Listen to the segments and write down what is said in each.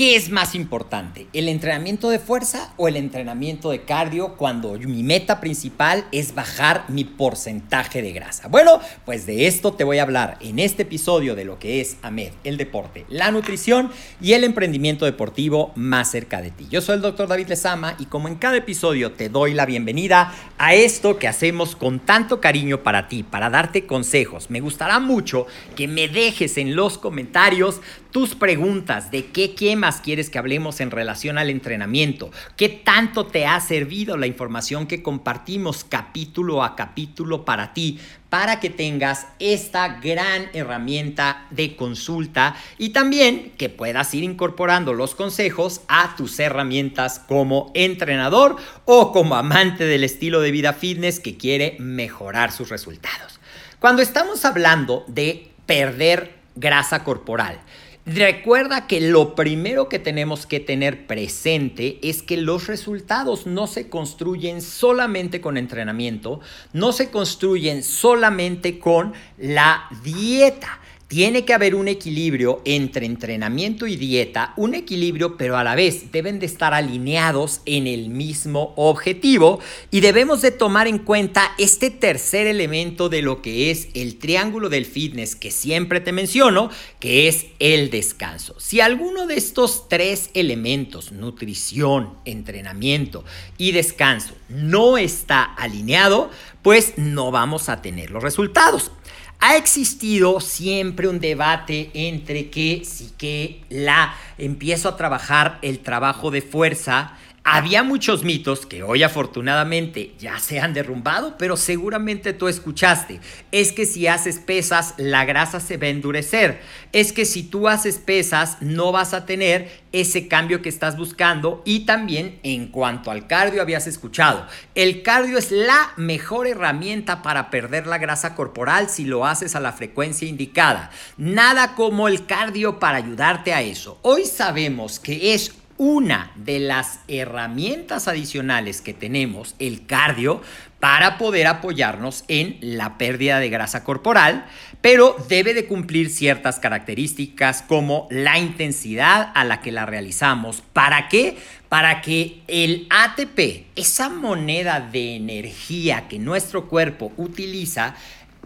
qué es más importante, el entrenamiento de fuerza o el entrenamiento de cardio cuando mi meta principal es bajar mi porcentaje de grasa? Bueno, pues de esto te voy a hablar en este episodio de lo que es AMED, el deporte, la nutrición y el emprendimiento deportivo más cerca de ti. Yo soy el doctor David Lezama y como en cada episodio te doy la bienvenida a esto que hacemos con tanto cariño para ti, para darte consejos. Me gustará mucho que me dejes en los comentarios tus preguntas de qué, qué quieres que hablemos en relación al entrenamiento, qué tanto te ha servido la información que compartimos capítulo a capítulo para ti, para que tengas esta gran herramienta de consulta y también que puedas ir incorporando los consejos a tus herramientas como entrenador o como amante del estilo de vida fitness que quiere mejorar sus resultados. Cuando estamos hablando de perder grasa corporal, Recuerda que lo primero que tenemos que tener presente es que los resultados no se construyen solamente con entrenamiento, no se construyen solamente con la dieta. Tiene que haber un equilibrio entre entrenamiento y dieta, un equilibrio pero a la vez deben de estar alineados en el mismo objetivo y debemos de tomar en cuenta este tercer elemento de lo que es el triángulo del fitness que siempre te menciono, que es el descanso. Si alguno de estos tres elementos, nutrición, entrenamiento y descanso, no está alineado, pues no vamos a tener los resultados. Ha existido siempre un debate entre que si que la empiezo a trabajar el trabajo de fuerza había muchos mitos que hoy afortunadamente ya se han derrumbado, pero seguramente tú escuchaste. Es que si haces pesas, la grasa se va a endurecer. Es que si tú haces pesas, no vas a tener ese cambio que estás buscando. Y también en cuanto al cardio, habías escuchado. El cardio es la mejor herramienta para perder la grasa corporal si lo haces a la frecuencia indicada. Nada como el cardio para ayudarte a eso. Hoy sabemos que es una de las herramientas adicionales que tenemos, el cardio, para poder apoyarnos en la pérdida de grasa corporal, pero debe de cumplir ciertas características como la intensidad a la que la realizamos. ¿Para qué? Para que el ATP, esa moneda de energía que nuestro cuerpo utiliza,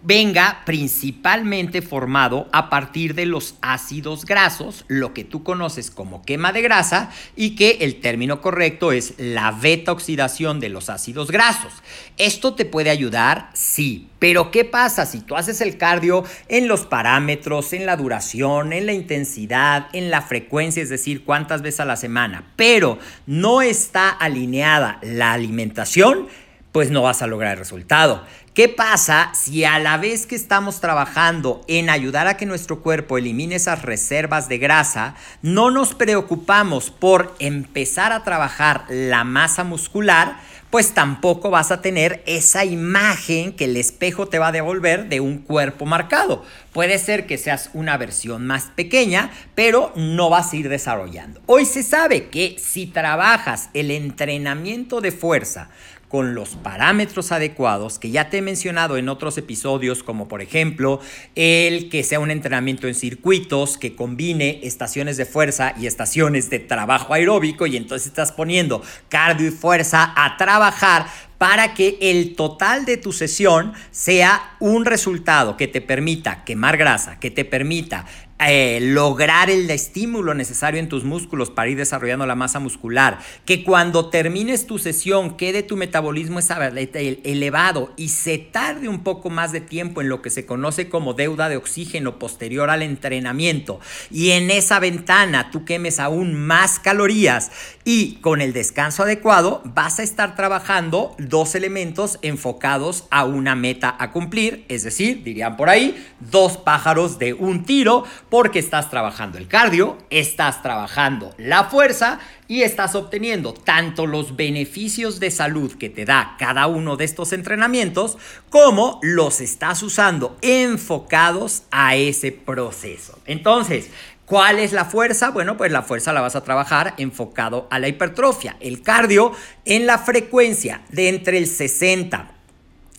venga principalmente formado a partir de los ácidos grasos, lo que tú conoces como quema de grasa, y que el término correcto es la beta oxidación de los ácidos grasos. ¿Esto te puede ayudar? Sí. Pero ¿qué pasa si tú haces el cardio en los parámetros, en la duración, en la intensidad, en la frecuencia, es decir, cuántas veces a la semana, pero no está alineada la alimentación? Pues no vas a lograr el resultado. ¿Qué pasa si a la vez que estamos trabajando en ayudar a que nuestro cuerpo elimine esas reservas de grasa, no nos preocupamos por empezar a trabajar la masa muscular? pues tampoco vas a tener esa imagen que el espejo te va a devolver de un cuerpo marcado. Puede ser que seas una versión más pequeña, pero no vas a ir desarrollando. Hoy se sabe que si trabajas el entrenamiento de fuerza, con los parámetros adecuados que ya te he mencionado en otros episodios, como por ejemplo el que sea un entrenamiento en circuitos que combine estaciones de fuerza y estaciones de trabajo aeróbico y entonces estás poniendo cardio y fuerza a trabajar para que el total de tu sesión sea un resultado que te permita quemar grasa, que te permita eh, lograr el estímulo necesario en tus músculos para ir desarrollando la masa muscular, que cuando termines tu sesión quede tu metabolismo elevado y se tarde un poco más de tiempo en lo que se conoce como deuda de oxígeno posterior al entrenamiento. Y en esa ventana tú quemes aún más calorías y con el descanso adecuado vas a estar trabajando dos elementos enfocados a una meta a cumplir, es decir, dirían por ahí, dos pájaros de un tiro porque estás trabajando el cardio, estás trabajando la fuerza y estás obteniendo tanto los beneficios de salud que te da cada uno de estos entrenamientos como los estás usando enfocados a ese proceso. Entonces, ¿Cuál es la fuerza? Bueno, pues la fuerza la vas a trabajar enfocado a la hipertrofia. El cardio en la frecuencia de entre el 60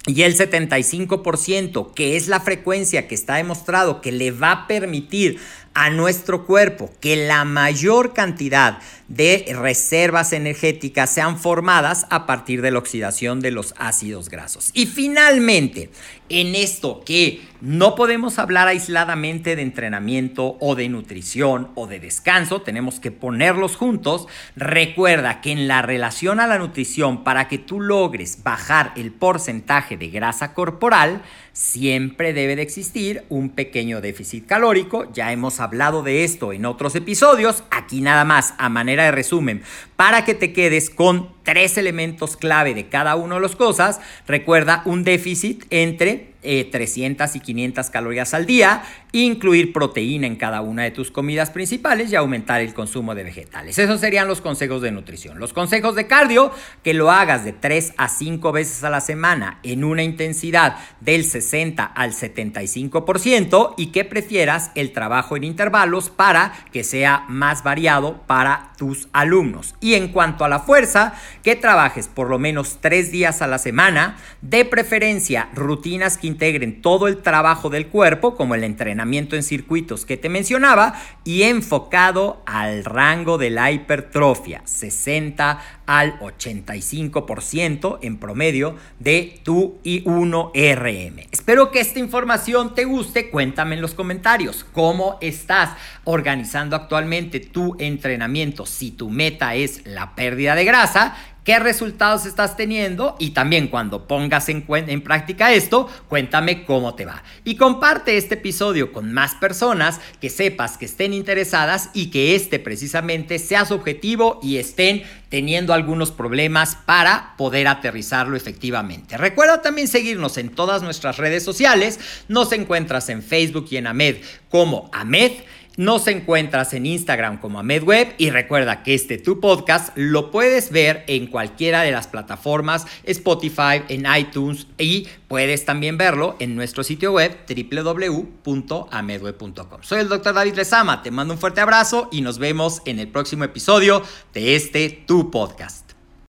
y el 75%, que es la frecuencia que está demostrado que le va a permitir a nuestro cuerpo que la mayor cantidad de reservas energéticas sean formadas a partir de la oxidación de los ácidos grasos. Y finalmente, en esto que no podemos hablar aisladamente de entrenamiento o de nutrición o de descanso, tenemos que ponerlos juntos. Recuerda que en la relación a la nutrición, para que tú logres bajar el porcentaje de grasa corporal, siempre debe de existir un pequeño déficit calórico. Ya hemos hablado de esto en otros episodios. Aquí nada más, a manera de resumen, para que te quedes con tres elementos clave de cada una de las cosas. Recuerda un déficit entre 300 eh, y 500 calorías al día, incluir proteína en cada una de tus comidas principales y aumentar el consumo de vegetales. Esos serían los consejos de nutrición. Los consejos de cardio, que lo hagas de 3 a 5 veces a la semana en una intensidad del 60 al 75% y que prefieras el trabajo en intervalos para que sea más variado para tus alumnos. Y en cuanto a la fuerza, que trabajes por lo menos 3 días a la semana, de preferencia rutinas que integren todo el trabajo del cuerpo, como el entrenamiento en circuitos que te mencionaba, y enfocado al rango de la hipertrofia, 60 al 85% en promedio de tu I1RM. Espero que esta información te guste, cuéntame en los comentarios cómo estás organizando actualmente tu entrenamiento, si tu meta es la pérdida de grasa qué resultados estás teniendo y también cuando pongas en, en, práctica esto, cuéntame cómo te va. Y comparte este episodio con más personas que sepas que estén interesadas y que este precisamente sea su objetivo y estén teniendo algunos problemas para poder aterrizarlo efectivamente. Recuerda también seguirnos en todas nuestras redes sociales. Nos encuentras en Facebook y en AMED como AMED. Nos encuentras en Instagram como AmedWeb y recuerda que este tu podcast lo puedes ver en cualquiera de las plataformas Spotify, en iTunes y puedes también verlo en nuestro sitio web www.amedweb.com. Soy el Dr. David Lezama, te mando un fuerte abrazo y nos vemos en el próximo episodio de este tu podcast.